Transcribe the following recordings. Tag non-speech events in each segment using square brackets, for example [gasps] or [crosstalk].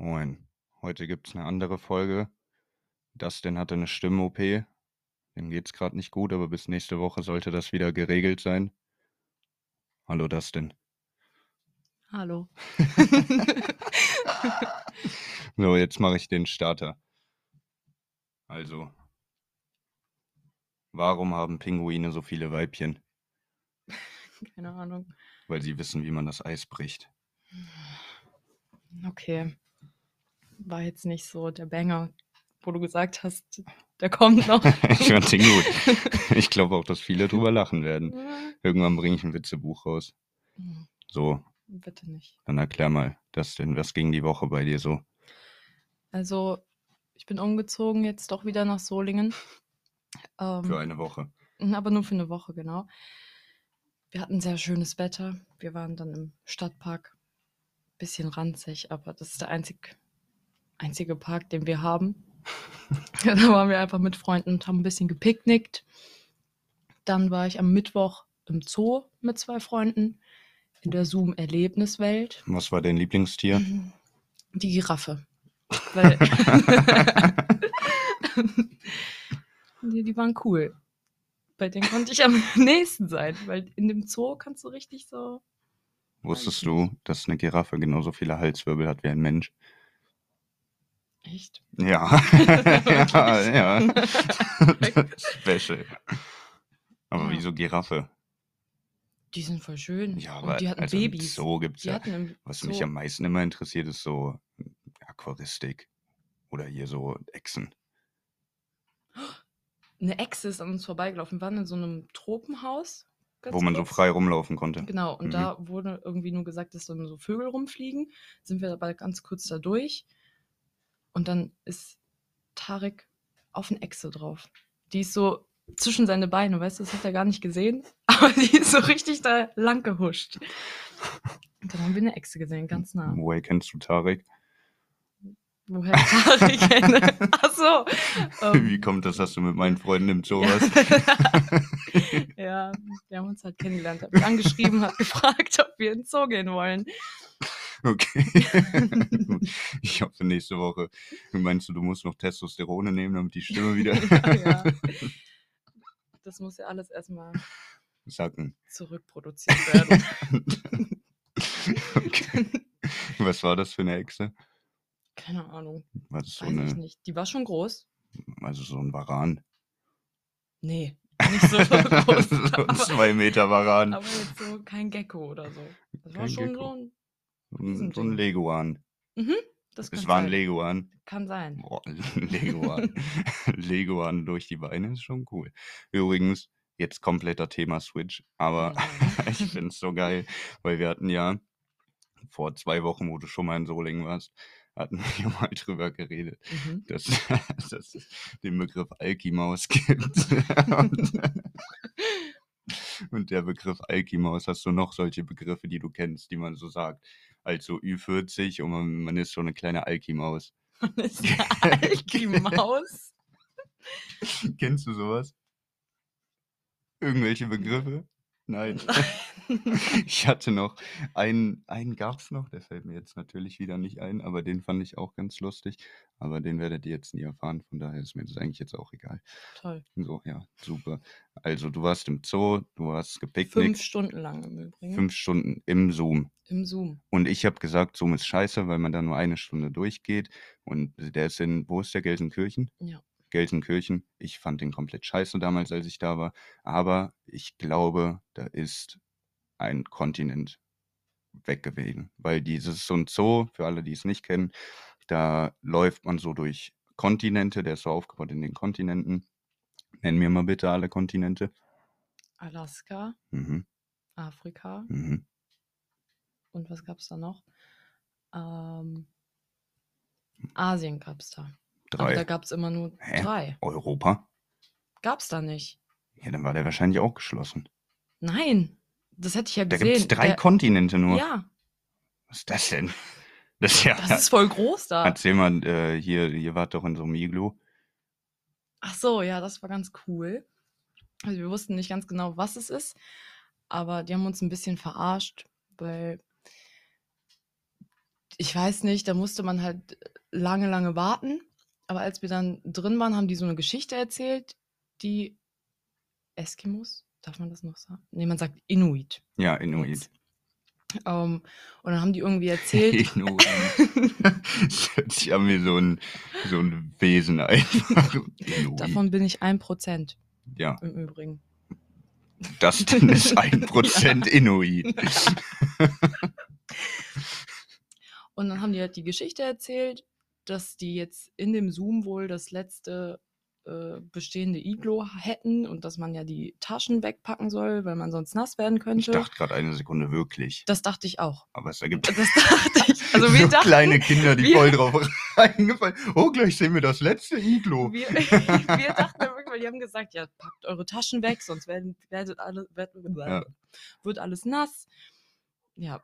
Moin. Heute gibt's eine andere Folge. Dustin hatte eine Stimm-OP. Dem geht's gerade nicht gut, aber bis nächste Woche sollte das wieder geregelt sein. Hallo Dustin. Hallo. [laughs] So, jetzt mache ich den Starter. Also, warum haben Pinguine so viele Weibchen? [laughs] Keine Ahnung. Weil sie wissen, wie man das Eis bricht. Okay. War jetzt nicht so der Banger, wo du gesagt hast, der kommt noch. [laughs] ich fand den gut. [laughs] Ich glaube auch, dass viele drüber lachen werden. Irgendwann bringe ich ein Witzebuch raus. So, Bitte nicht. dann erklär mal, Dustin, was ging die Woche bei dir so? Also, ich bin umgezogen jetzt doch wieder nach Solingen. Für Ähm, eine Woche. aber nur für eine Woche, genau. Wir hatten sehr schönes Wetter. Wir waren dann im Stadtpark. Bisschen ranzig, aber das ist der einzig, einzige Park, den wir haben. [laughs] da waren wir einfach mit Freunden und haben ein bisschen gepicknickt. Dann war ich am Mittwoch im Zoo mit zwei Freunden in der Zoom-Erlebniswelt. Was war dein Lieblingstier? Die Giraffe. Weil [laughs] die, die waren cool. Bei denen konnte ich am [laughs] nächsten sein, weil in dem Zoo kannst du richtig so. Wusstest du, dass eine Giraffe genauso viele Halswirbel hat wie ein Mensch? Echt? Ja. [laughs] ja, ja. [laughs] Special. Aber Ja. wieso Giraffe? Die sind voll schön. Ja, aber und die hatten also Babys. Zoo gibt's die ja. Was Zoo. mich am meisten immer interessiert, ist so Aquaristik. Oder hier so Echsen. [gasps] Eine Echse ist an uns vorbeigelaufen. Wir waren in so einem Tropenhaus. Wo man so kurz. frei rumlaufen konnte. Genau, und Mhm. da wurde irgendwie nur gesagt, dass dann so Vögel rumfliegen. Sind wir aber ganz kurz da durch. Und dann ist Tarek auf eine Echse drauf. Die ist so zwischen seine Beine, weißt du, das hat er gar nicht gesehen. [laughs] Aber die ist so richtig da lang gehuscht. Und dann haben wir eine Echse gesehen, ganz nah. Woher kennst du Tarek? Woher Tarek [laughs] kenne? Ach so. ähm, Wie kommt das, dass du mit meinen Freunden im Zoo warst? [laughs] ja, wir haben uns halt kennengelernt. Hat mich angeschrieben, hat gefragt, ob wir ins Zoo gehen wollen. Okay. Ich hoffe nächste Woche. Meinst du, du musst noch Testosterone nehmen, damit die Stimme wieder ja, [laughs] ja. Das muss ja alles erstmal sacken? zurückproduziert werden. okay. Was war das für eine Echse? Keine Ahnung, War das so weiß ich eine, nicht. Die war schon groß. also so ein Varan? Nee, nicht so [laughs] groß. [laughs] so ein aber, zwei Meter Varan. aber jetzt so kein Gecko oder so. Das war Kein schon Gecko. so ein. So ein, ein. Leguan. Mhm, das Es war ein sein. Leguan. Kann sein. Boah, ein [laughs] Leguan. [laughs] Leguan durch die Beine ist schon cool. Übrigens, jetzt kompletter Thema-Switch, aber Mhm. [laughs] ich finde es so geil, weil wir hatten ja vor zwei Wochen, wo du schon mal in Solingen warst, hatten wir mal drüber geredet, Mhm. dass, dass es den Begriff Alkimaus gibt. und, und der Begriff Alkimaus, hast du noch solche Begriffe, die du kennst, die man so sagt? Also Ü40 und man, man ist so eine kleine Alkimaus. Und ist [laughs] eine Alki-Maus. Kennst du sowas? Irgendwelche Begriffe? Nein. [laughs] Ich hatte noch einen, einen gab es noch, der fällt mir jetzt natürlich wieder nicht ein, aber den fand ich auch ganz lustig. Aber den werdet ihr jetzt nie erfahren, von daher ist mir das eigentlich jetzt auch egal. Toll. So, ja, super. Also, du warst im Zoo, du hast Fünf gepicknickt, Stunden lang im Übrigen. fünf Stunden im Zoom. Im Zoom. Und ich habe gesagt, Zoom ist scheiße, weil man da nur eine Stunde durchgeht. Und der ist in, wo ist der Gelsenkirchen? Ja. Gelsenkirchen. Ich fand den komplett scheiße damals, als ich da war. Aber ich glaube, da ist ein Kontinent weggewesen. Weil dieses so ein Zoo, für alle, die es nicht kennen, da läuft man so durch Kontinente, der ist so aufgebaut in den Kontinenten. Nenn mir mal bitte alle Kontinente. Alaska, Mhm, Afrika mhm. und was gab's da noch? Ähm, Asien gab's da. Aber da Drei. gab's immer nur Hä? drei. Europa? Gab's da nicht. Ja, dann war der wahrscheinlich auch geschlossen. Nein, das hätte ich ja Da gesehen. gibt es drei Der- Kontinente nur. Ja, Was ist das denn? [laughs] Das ist ja. das ist voll groß da. Erzähl mal, äh, hier, ihr wart doch in so einem Iglu. Ach so, ja, das war ganz cool. Also wir wussten nicht ganz genau, was es ist, aber die haben uns ein bisschen verarscht, weil Ich weiß nicht, da musste man halt lange, lange warten. Aber als wir dann drin waren, haben die so eine Geschichte erzählt, die Eskimos, darf man das noch sagen? Nee, man sagt Inuit. Ja, Inuit. Jetzt. Ähm, und dann haben die irgendwie [laughs] erzählt, Inuit. Das hört sich an wie so ein, so ein Wesen einfach. Inuit. davon bin ich ein Prozent Ja, im Übrigen. das dann ist ein [laughs] Prozent Inuit. Und dann haben die halt die Geschichte erzählt, dass die jetzt in dem Zoom wohl das letzte äh, bestehende Iglo hätten und dass man ja die Taschen wegpacken soll, weil man sonst nass werden Ich könnte. dachte gerade eine Sekunde wirklich. das dachte ich auch. Aber es ergibt Das dachte ich. Also wir [laughs] so dachten, kleine Kinder, die wir- voll drauf [laughs] reingefallen. Oh, gleich sehen wir das letzte Iglo. wir, [laughs] wir dachten wirklich, weil die haben gesagt, ja, packt eure Taschen weg, sonst werden, werdet alle, wird, Ja. wird alles nass. Ja,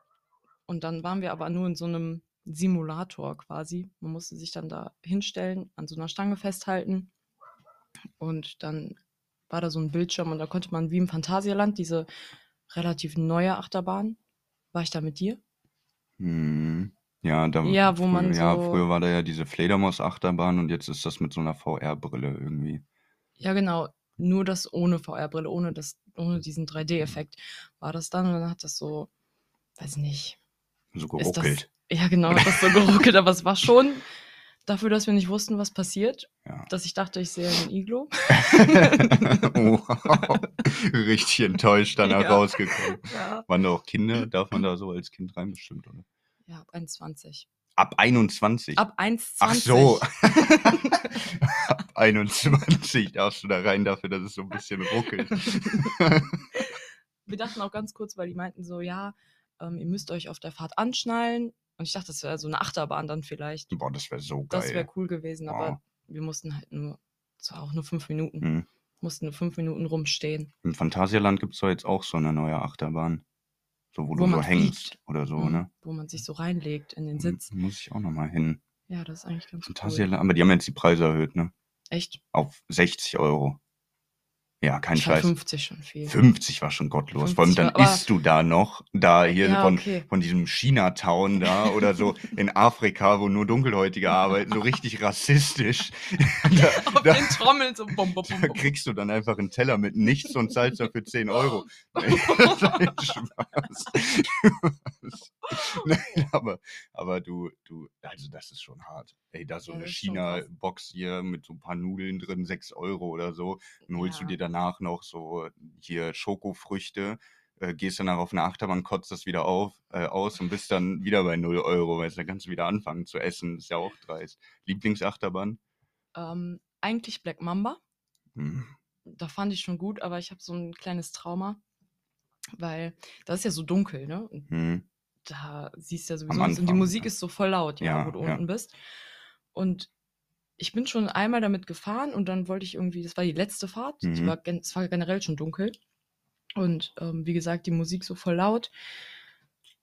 und dann waren wir aber nur in so einem Simulator quasi. Man musste sich dann da hinstellen, an so einer Stange festhalten und dann war da so ein Bildschirm und da konnte man wie im Phantasialand diese relativ neue Achterbahn. War ich da mit dir? Hm. Ja, da, Ja, wo man früher, ja, so- früher war da ja diese Fledermaus-Achterbahn und jetzt ist das mit so einer VR-Brille irgendwie. Ja, genau. Nur das ohne VR-Brille, ohne, das, ohne diesen 3D-Effekt war das dann. Und dann hat das so, weiß nicht. So Ist das, geruckelt. ja, genau, das so [laughs] geruckelt. aber es war schon dafür, dass wir nicht wussten, was passiert, Ja. dass ich dachte, ich sehe ein Iglo. [laughs] wow. [laughs] Richtig enttäuscht danach Ja. rausgekommen. Ja. Waren da auch Kinder? Darf man da so als Kind rein bestimmt, oder? Ja, ab 1,20. Ab 21. Ab 1,20. Ach so. Ab 21 darfst du da rein dafür, dass es so ein bisschen ruckelt. wir dachten auch ganz kurz, weil die meinten so, ja, ähm, ihr müsst euch auf der Fahrt anschnallen. Und ich dachte, das wäre so eine Achterbahn dann vielleicht. Boah, das wäre so geil. Das wäre cool gewesen, aber Wow. wir mussten halt nur, es war auch nur fünf Minuten, Mhm. mussten nur fünf Minuten rumstehen. Im Phantasialand gibt es doch jetzt auch so eine neue Achterbahn. So, wo, Wo du so hängst fliegt. oder so, Mhm, ne? Wo man sich so reinlegt in den Sitz. Muss ich auch nochmal hin. Ja, das ist eigentlich ganz cool. Phantasialand, aber die haben jetzt die Preise erhöht, ne? Echt? Auf 60 Euro. Ja, kein Ich Scheiß. 50 schon viel. 50 war schon gottlos. Vor allem 50 dann war- isst du da noch, da hier Ja, von, okay. von diesem Chinatown da oder so [laughs] in Afrika, wo nur Dunkelhäutige arbeiten, so richtig rassistisch. [laughs] da, Auf da, den Trommeln so bum, bum, bum, da kriegst du dann einfach einen Teller mit nichts und zahlst dafür 10 Euro. [laughs] ein Spaß. [laughs] Nein, [laughs] aber, aber du, du, also das ist schon hart. Ey, da so Ja, eine. China-Box hier mit so ein paar Nudeln drin, 6 Euro oder so. Dann holst Ja. du dir danach noch so hier Schokofrüchte, äh, gehst danach auf eine Achterbahn, kotzt das wieder auf, äh, aus und bist dann wieder bei 0 Euro, weil dann kannst du wieder anfangen zu essen. Ist ja auch dreist. Lieblingsachterbahn? Ähm, eigentlich Black Mamba. Hm. Da fand ich schon gut, aber ich habe so ein kleines Trauma, weil das ist ja so dunkel, ne? Hm. Da siehst du ja sowieso nichts. Und die Musik ja. ist so voll laut, ja, wo du unten bist. Und ich bin schon einmal damit gefahren und dann wollte ich irgendwie, das war die letzte Fahrt, Mhm. war, es war generell schon dunkel. Und ähm, wie gesagt, die Musik so voll laut.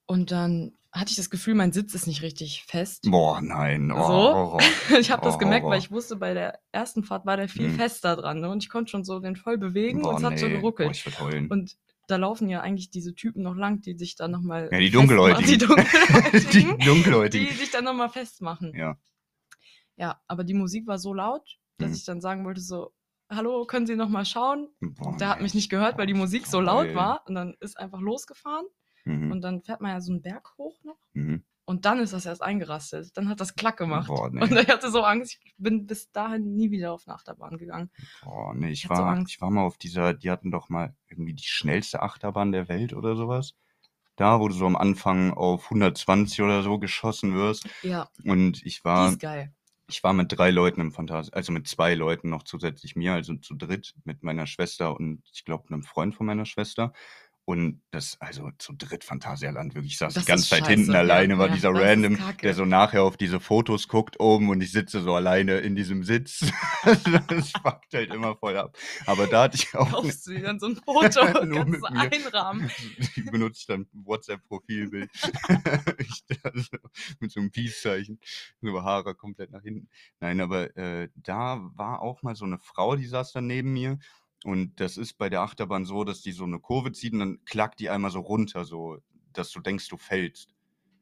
Und dann hatte ich das Gefühl, mein Sitz ist nicht richtig fest. Boah, nein. Oh, So? [laughs] Horror. Ich habe das Oh, gemerkt, weil Horror. ich wusste, bei der ersten Fahrt war der viel Mhm. fester dran. Ne? Und ich konnte schon so den voll bewegen und es hat so nee. Geruckelt. ich heulen. Und da laufen ja eigentlich diese Typen noch lang, die sich dann nochmal. Ja, die Dunkelhäutigen. Die [laughs] die Dunkelhäutigen. die Dunkelhäutigen. sich dann nochmal festmachen. Ja. Ja, aber die Musik war so laut, dass Mhm. ich dann sagen wollte: so, hallo, können Sie nochmal schauen? Boah, Der hat mich nicht gehört, weil die Musik so laut war. Und dann ist einfach losgefahren. Mhm. Und dann fährt man ja so einen Berg hoch noch. Mhm. Und dann ist das erst eingerastet. Dann hat das Klack gemacht. Boah, nee. [laughs] Und ich hatte so Angst, ich bin bis dahin nie wieder auf eine Achterbahn gegangen. Boah, nee, ich Ich so war, Angst. ich war mal auf dieser, die hatten doch mal irgendwie die schnellste Achterbahn der Welt oder sowas. Da, wo du so am Anfang auf 120 oder so geschossen wirst. Ja, Und ich die war, ist geil. ich war mit drei Leuten im Fantasie, also mit zwei Leuten noch zusätzlich mir, also zu dritt mit meiner Schwester und ich glaube einem Freund von meiner Schwester. Und das, also zu dritt Phantasialand, wirklich. Ich saß Das die ganze Zeit hinten scheiße, ja, alleine, war ja, dieser Random, der so nachher auf diese Fotos guckt oben und ich sitze so alleine in diesem Sitz. [laughs] das fuckt halt immer voll ab. Aber da hatte ich auch. Kaufst du dir dann so ein Foto, [laughs] Nur mit mir. einrahmen. [laughs] Die benutze ich dann WhatsApp-Profilbild. Ich da so mit so einem Peace-Zeichen. So Haare komplett nach hinten. Nein, aber äh, da war auch mal so eine Frau, die saß dann neben mir. Und das ist bei der Achterbahn so, dass die so eine Kurve zieht und dann klackt die einmal so runter, so dass du denkst, du fällst.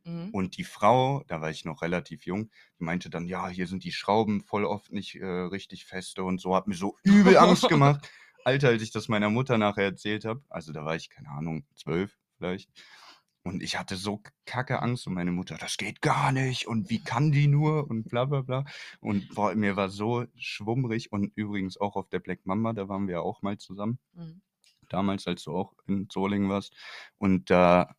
Mhm. Und die Frau, da war ich noch relativ jung, die meinte dann, ja, hier sind die Schrauben voll oft nicht äh, richtig feste und so, hat mir so übel Angst gemacht. [laughs] Alter, als ich das meiner Mutter nachher erzählt habe, also da war ich, keine Ahnung, zwölf vielleicht. Und ich hatte so kacke Angst und meine Mutter, das geht gar nicht und wie kann die nur und bla bla bla. Und boah, mir war so schwummrig und übrigens auch auf der Black Mamba, da waren wir auch mal zusammen. Mhm. Damals, als du auch in Solingen warst. Und da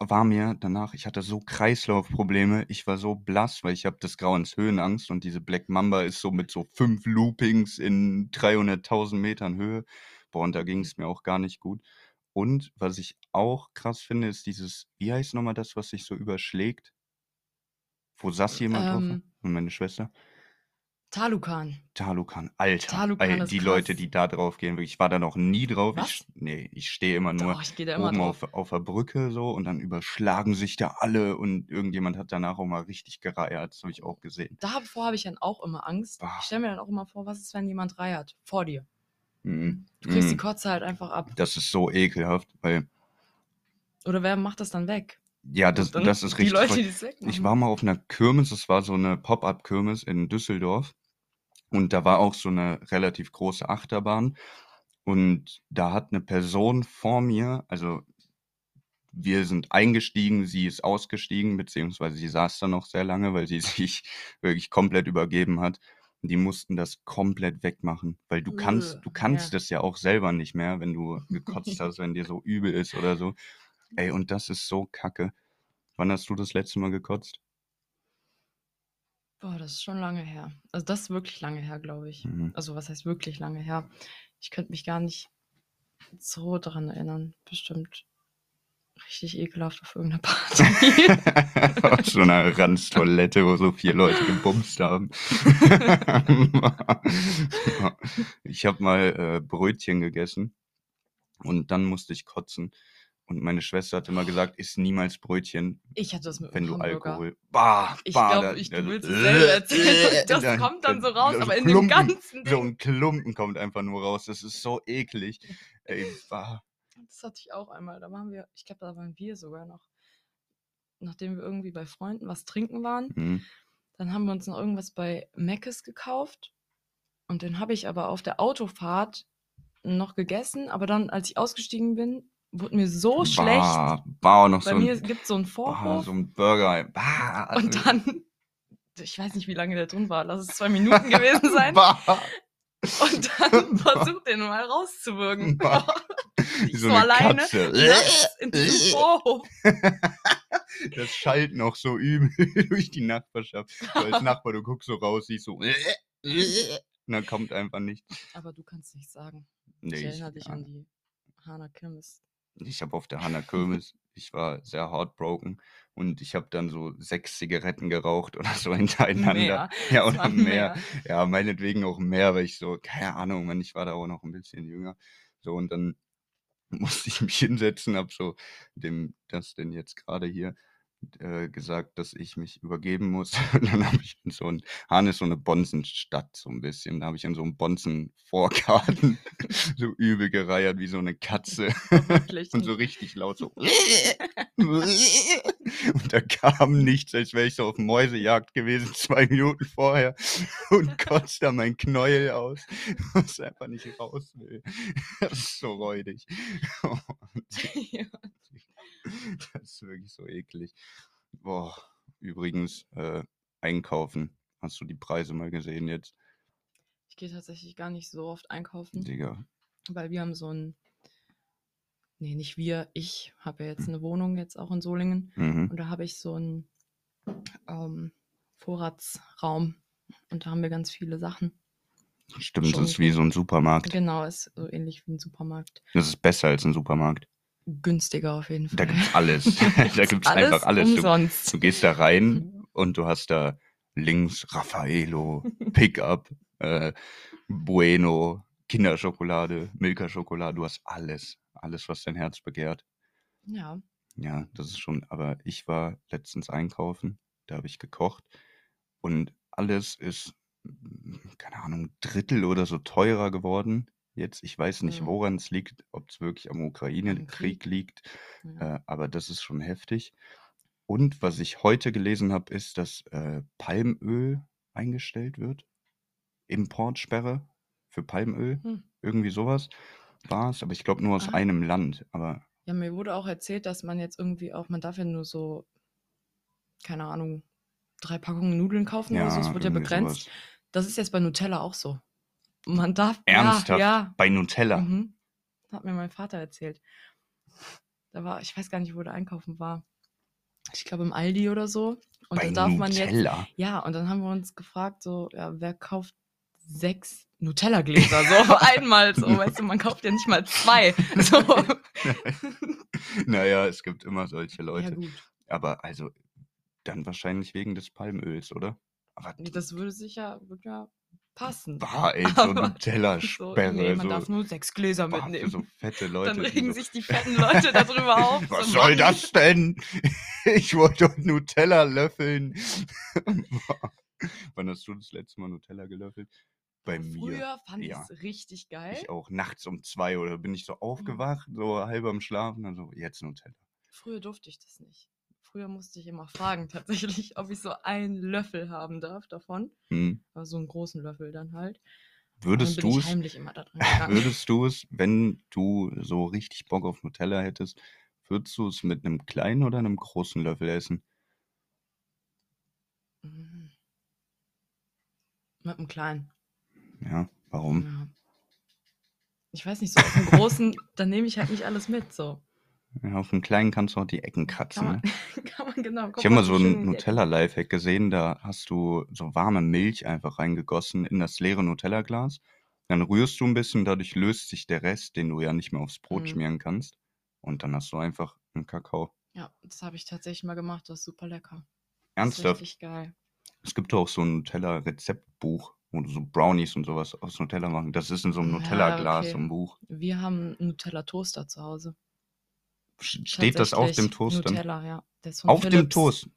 war mir danach, ich hatte so Kreislaufprobleme, ich war so blass, weil ich habe des Grauens Höhenangst und diese Black Mamba ist so mit so fünf Loopings in 300.000 Metern Höhe. Boah, und da ging es mir auch gar nicht gut. Und was ich auch krass finde, ist dieses, wie heißt nochmal das, was sich so überschlägt? Wo saß jemand drauf? Ähm. Und meine Schwester? Talukan. Talukan, Alter. Talukan ey, die krass. Leute, die da drauf gehen, wirklich, ich war da noch nie drauf. Was? Ich, nee, ich stehe immer nur Doch, ich da immer oben drauf. auf, auf der Brücke so und dann überschlagen sich da alle und irgendjemand hat danach auch mal richtig gereiert. Das habe ich auch gesehen. Davor habe ich dann auch immer Angst. Boah. Ich stelle mir dann auch immer vor, was ist, wenn jemand reiert? Vor dir. Mhm. Du kriegst die Mhm. Kotze halt einfach ab. Das ist so ekelhaft, weil, Oder wer macht das dann weg? ja, das, das ist Die richtig. Leute, voll- die es wegmachen. Ich war mal auf einer Kirmes, das war so eine Pop-up-Kirmes in Düsseldorf. Und da war auch so eine relativ große Achterbahn. Und da hat eine Person vor mir, also wir sind eingestiegen, sie ist ausgestiegen, beziehungsweise sie saß da noch sehr lange, weil sie [laughs] sich wirklich komplett übergeben hat. Die mussten das komplett wegmachen, weil du kannst, du kannst ja. das ja auch selber nicht mehr, wenn du gekotzt hast, wenn dir so übel ist oder so. Ey, und das ist so kacke. Wann hast du das letzte Mal gekotzt? Boah, das ist schon lange her. Also das ist wirklich lange her, glaube ich. Mhm. Also was heißt wirklich lange her? Ich könnte mich gar nicht so daran erinnern. Bestimmt richtig ekelhaft auf irgendeiner [laughs] Party. Auf so einer Ranztoilette, wo so vier Leute gebumst haben. [laughs] ich habe mal äh, Brötchen gegessen und dann musste ich kotzen. Und meine Schwester hat immer gesagt, iss niemals Brötchen, ich hatte das mit wenn du Hamburger. Alkohol. Bah, Ich bah, glaube, da- ich, du willst es selber erzählen. äh, [laughs] Das da- kommt dann so raus, so aber in Klumpen, dem ganzen So Ding. ein Klumpen kommt einfach nur raus. Das ist so eklig. Ey, bah. Das hatte ich auch einmal. Da waren wir, ich glaube, da waren wir sogar noch. Nachdem wir irgendwie bei Freunden was trinken waren, Hm. dann haben wir uns noch irgendwas bei Meckes gekauft. Und den habe ich aber auf der Autofahrt noch gegessen. Aber dann, als ich ausgestiegen bin, wurde mir so schlecht. Bah, bah, noch Bei so mir gibt es so einen bah, Vorhof. so ein Burger. Bah, und dann, ich weiß nicht, wie lange der drin war. Lass es zwei Minuten [laughs] gewesen sein. Bah. Und dann [laughs] versucht den mal rauszuwürgen. [laughs] Ich so so, eine alleine in [laughs] Vorhof. Das schallt noch so übel durch die Nachbarschaft. So als Nachbar, du guckst so raus, siehst so. Und dann kommt einfach nichts. Aber du kannst nicht sagen. Nee, ich ich, erinnere dich ja. an die Hana Kirmes. ich habe auf der Hanna Kirmes, ich war sehr heartbroken und ich habe dann so sechs Zigaretten geraucht [laughs] oder so hintereinander. Mehr. Ja, oder waren mehr. Ja, meinetwegen auch mehr, weil ich so, keine Ahnung, man, ich war da auch noch ein bisschen jünger. So, und dann [laughs] musste ich mich hinsetzen, hab so dem, das denn jetzt gerade hier äh, gesagt, dass ich mich übergeben muss. [laughs] Und dann habe ich in so ein, Hahn ist so eine Bonzenstadt, so ein bisschen. Da habe ich in so einem Bonzen-Vorgarten [laughs] so übel gereiert wie so eine Katze. [laughs] Und so richtig laut so. Und da kam nichts, als wäre ich so auf Mäusejagd gewesen, zwei Minuten vorher und kotzt da mein Knäuel aus, was einfach nicht raus will. Das ist so räudig. Und Ja. [laughs] das ist wirklich so eklig. Boah, übrigens, äh, einkaufen. Hast du die Preise mal gesehen jetzt? Ich gehe tatsächlich gar nicht so oft einkaufen, Digga. weil wir haben so ein. Nee, nicht wir. Ich habe ja jetzt eine Wohnung jetzt auch in Solingen. Mhm. Und da habe ich so einen ähm, Vorratsraum. Und da haben wir ganz viele Sachen. Stimmt, Schon das ist wie so ein Supermarkt. Genau, ist so ähnlich wie ein Supermarkt. Das ist besser als ein Supermarkt. Günstiger auf jeden Fall. [laughs] [laughs] Da gibt's alles. da gibt's einfach alles. Du, Umsonst. du gehst da rein [laughs] und du hast da links Raffaello, Pickup, äh, Bueno, Kinderschokolade, Milka-Schokolade. Du hast alles. Alles, was dein Herz begehrt. Ja. Ja, das ist schon. Aber ich war letztens einkaufen. Da habe ich gekocht. Und alles ist, keine Ahnung, Drittel oder so teurer geworden. Jetzt, ich weiß nicht, Mhm. woran es liegt, ob es wirklich am Ukraine-Krieg Krieg. liegt. ja. Äh, aber das ist schon heftig. Und was ich heute gelesen habe, ist, dass äh, Palmöl eingestellt wird. Importsperre für Palmöl. Hm. Irgendwie sowas war es. Aber ich glaube nur aus Ah. einem Land. Aber Ja, mir wurde auch erzählt, dass man jetzt irgendwie auch, man darf ja nur so, keine Ahnung, drei Packungen Nudeln kaufen oder so, es wird ja begrenzt. sowas. Das ist jetzt bei Nutella auch so. Man darf, Ernsthaft? ja, ja. Bei Nutella. Mhm. Hat mir mein Vater erzählt. Da war, ich weiß gar nicht, wo der einkaufen war. Ich glaube im Aldi oder so. Und Bei da darf man jetzt, Nutella. ja, und dann haben wir uns gefragt, so, ja, wer kauft sechs Nutella-Gläser so auf [laughs] einmal? So, weißt du, man kauft ja nicht mal zwei. So. [laughs] naja, es gibt immer solche Ja, Leute. gut. Aber also dann wahrscheinlich wegen des Palmöls, oder? Aber Das würde sicher, würde ja passen. war ey, so Aber So, Nutella-Sperre. nee, man so, darf nur sechs Gläser für mitnehmen. so fette Leute. Dann regen so, sich die fetten Leute darüber [laughs] auf. Was so, soll Mann. das denn? [laughs] Ich wollte doch Nutella löffeln. [laughs] Wann hast du das letzte Mal Nutella gelöffelt? Bei mir. Früher fand ich ja. es richtig geil. Ich auch nachts um zwei oder bin ich so aufgewacht, so halb am Schlafen, also jetzt Nutella. Früher durfte ich das nicht. Früher musste ich immer fragen, tatsächlich, ob ich so einen Löffel haben darf davon. Hm. Also so einen großen Löffel dann halt. Würdest du es, [laughs] würdest du es, wenn du so richtig Bock auf Nutella hättest, würdest du es mit einem kleinen oder einem großen Löffel essen? Mhm. Mit einem kleinen. Ja, warum? Ja. Ich weiß nicht, so auf dem großen, dann nehme ich halt nicht alles mit. So. Ja, auf dem kleinen kannst du auch die Ecken kratzen. Kann man, Ne? [laughs] kann man genau. Ich habe mal so ein. Nutella-Lifehack gesehen, da hast du so warme Milch einfach reingegossen in das leere Nutella-Glas. Dann rührst du ein bisschen, dadurch löst sich der Rest, den du ja nicht mehr aufs Brot Mhm. schmieren kannst. Und dann hast du einfach einen Kakao. Ja, das habe ich tatsächlich mal gemacht. Das ist super lecker. Das ist Ernsthaft. richtig geil. Es gibt auch so ein Nutella-Rezeptbuch, wo du so Brownies und sowas aus Nutella machen. Das ist in so einem Ja, Nutella-Glas, okay. so ein Buch. Wir haben einen Nutella-Toaster zu Hause. Steht das auf dem Toast dann? Nutella, ja. Ist von Auf dem Philips. Toast.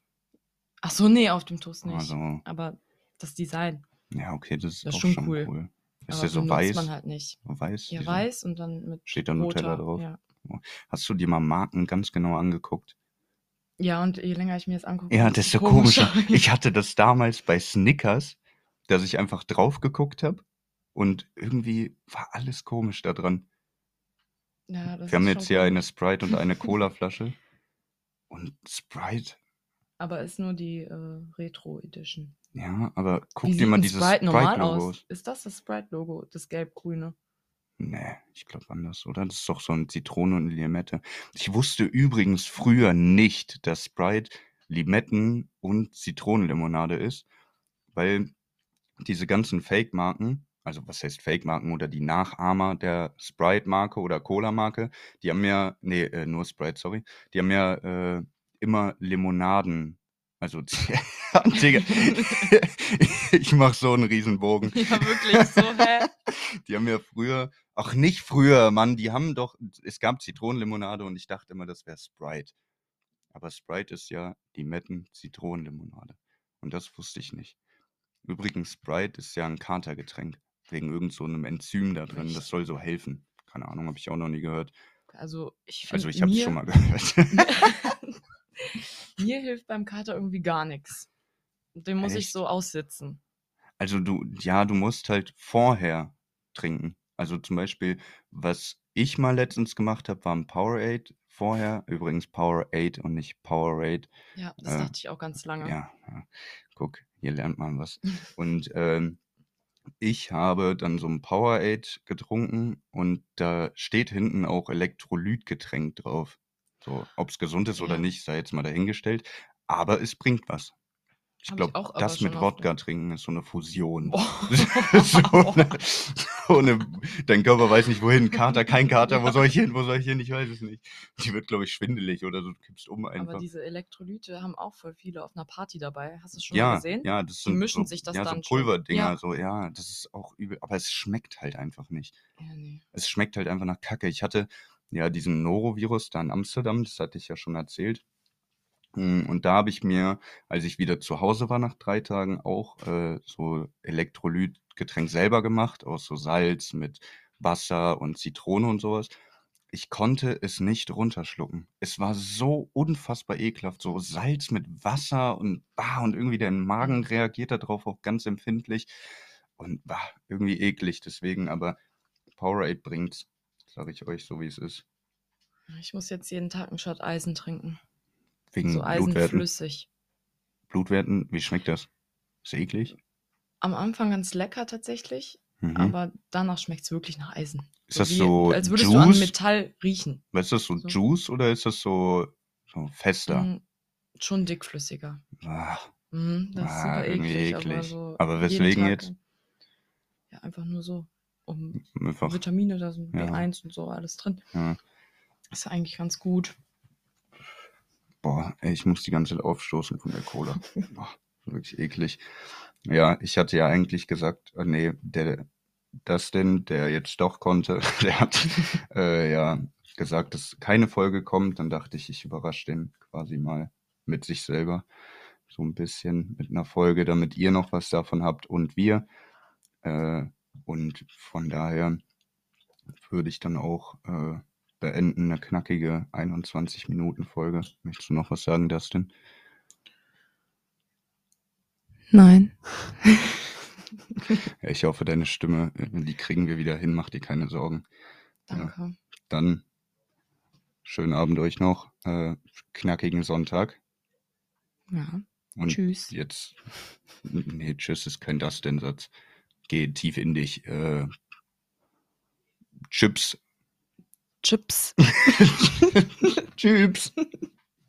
Ach so, nee, auf dem Toast nicht. Also, Aber das Design. ja, okay, das ist Das ist auch schon schon cool. cool. Ist der so weiß? man halt nicht. Weiß? Ja, weiß und dann mit Steht da Nutella drauf? Ja. Hast du dir mal Marken ganz genau angeguckt? ja, und je länger ich mir das angucke, Ja, desto komischer. [laughs] Ich hatte das damals bei Snickers, dass ich einfach drauf geguckt habe und irgendwie war alles komisch da dran. Ja, das Wir haben jetzt hier eine komisch. Sprite und eine [laughs] Cola-Flasche. Und Sprite, Aber ist nur die äh, Retro Edition. ja, aber guck Wie dir mal dieses Sprite normal Sprite-Logo aus? Ist das das Sprite-Logo? Das gelb-grüne? Nee, ich glaube anders, oder? Das ist doch so ein Zitrone und Limette. Ich wusste übrigens früher nicht, dass Sprite Limetten- und Zitronenlimonade ist, weil diese ganzen Fake-Marken, also was heißt Fake-Marken oder die Nachahmer der Sprite-Marke oder Cola-Marke, die haben ja, nee, äh, nur Sprite, sorry, die haben ja äh, immer Limonaden, also, [laughs] Digga, [laughs] ich mach so einen Riesenbogen. Ja, wirklich so, hä? [laughs] Die haben ja früher, ach nicht früher, Mann, die haben doch, es gab Zitronenlimonade und ich dachte immer, das wäre Sprite. Aber Sprite ist ja Limetten-Zitronenlimonade. Und das wusste ich nicht. Übrigens, Sprite ist ja ein Katergetränk. Wegen irgend so einem Enzym da drin. Das soll so helfen. Keine Ahnung, habe ich auch noch nie gehört. Also, ich finde, Also ich habe es schon mal gehört. [laughs] mir hilft beim Kater irgendwie gar nichts. Den muss ich Echt? so aussitzen. Also du, ja, du musst halt vorher trinken. Also zum Beispiel, was ich mal letztens gemacht habe, war ein Powerade vorher. Übrigens Powerade und nicht Powerade. Ja, das Äh, dachte ich auch ganz lange. Ja, ja, guck, hier lernt man was. [laughs] Und ähm, ich habe dann so ein Powerade getrunken und da steht hinten auch Elektrolytgetränk drauf. So, ob es gesund ist oder Ja. nicht, sei jetzt mal dahingestellt. Aber es bringt was. Ich glaube, das mit Wodka trinken ist so eine Fusion. Boah. [laughs] so, eine, so eine, dein Körper weiß nicht wohin. Kater, kein Kater, wo [laughs] soll ich hin, wo soll ich hin? Ich weiß es nicht. Die wird, glaube ich, schwindelig oder so, du kippst um einfach. Aber diese Elektrolyte haben auch voll viele auf einer Party dabei. Hast du es schon mal Ja, gesehen? ja, das Die sind mischen so, sich das ja, dann so. Pulverdinger, Ja. so, ja, das ist auch übel, aber es schmeckt halt einfach nicht. Ja, nee. Es schmeckt halt einfach nach Kacke. Ich hatte ja diesen Norovirus da in Amsterdam, das hatte ich ja schon erzählt. Mm, Und da habe ich mir, als ich wieder zu Hause war nach drei Tagen, auch äh, so Elektrolytgetränk selber gemacht, aus so Salz mit Wasser und Zitrone und sowas. ich konnte es nicht runterschlucken. Es war so unfassbar ekelhaft, so Salz mit Wasser und bah, und irgendwie der Magen Mhm. reagiert da drauf auch ganz empfindlich und bah, irgendwie eklig deswegen, aber Powerade bringt's, sage ich euch so, wie es ist. Ich muss jetzt jeden Tag 'n Shot Eisen trinken. Wegen So Blutwerten. eisenflüssig. Blutwerten, wie schmeckt das? Ist eklig? Am Anfang ganz lecker tatsächlich, Mhm. aber danach schmeckt's wirklich nach Eisen. Ist So das wie so als würdest du an Juice? Metall riechen. Ist das so So. Juice oder ist das so so fester? Hm, schon dickflüssiger. Ah, Mhm, das ist ah, super irgendwie eklig, aber eklig. so Aber weswegen jetzt? ja, einfach nur so, um Einfach Vitamine, da sind ja. B1 und so alles drin. Ja. Ist eigentlich ganz gut. Boah, ey, ich muss die ganze Zeit aufstoßen von der Cola. [laughs] Boah, wirklich eklig. Ja, ich hatte ja eigentlich gesagt, äh, ne, der Dustin, der jetzt doch konnte, [laughs] der hat, äh, ja gesagt, dass keine Folge kommt. Dann dachte ich, ich überrasche den quasi mal mit sich selber so 'n bisschen mit 'ner Folge, damit ihr noch was davon habt und wir. Äh, und von daher würde ich dann auch, äh, beenden, 'ne knackige 21-Minuten-Folge. Möchtest du noch was sagen, Dustin? Nein. [laughs] Ja, ich hoffe, deine Stimme, äh, die kriegen wir wieder hin, mach dir keine Sorgen. Ja, Danke. dann schönen Abend euch noch, äh, knackigen Sonntag. Ja. Und Tschüss. jetzt ne, tschüss ist kein Dustin-Satz. Geh tief in dich. Äh, Chips. Chips. [laughs] Tschüss.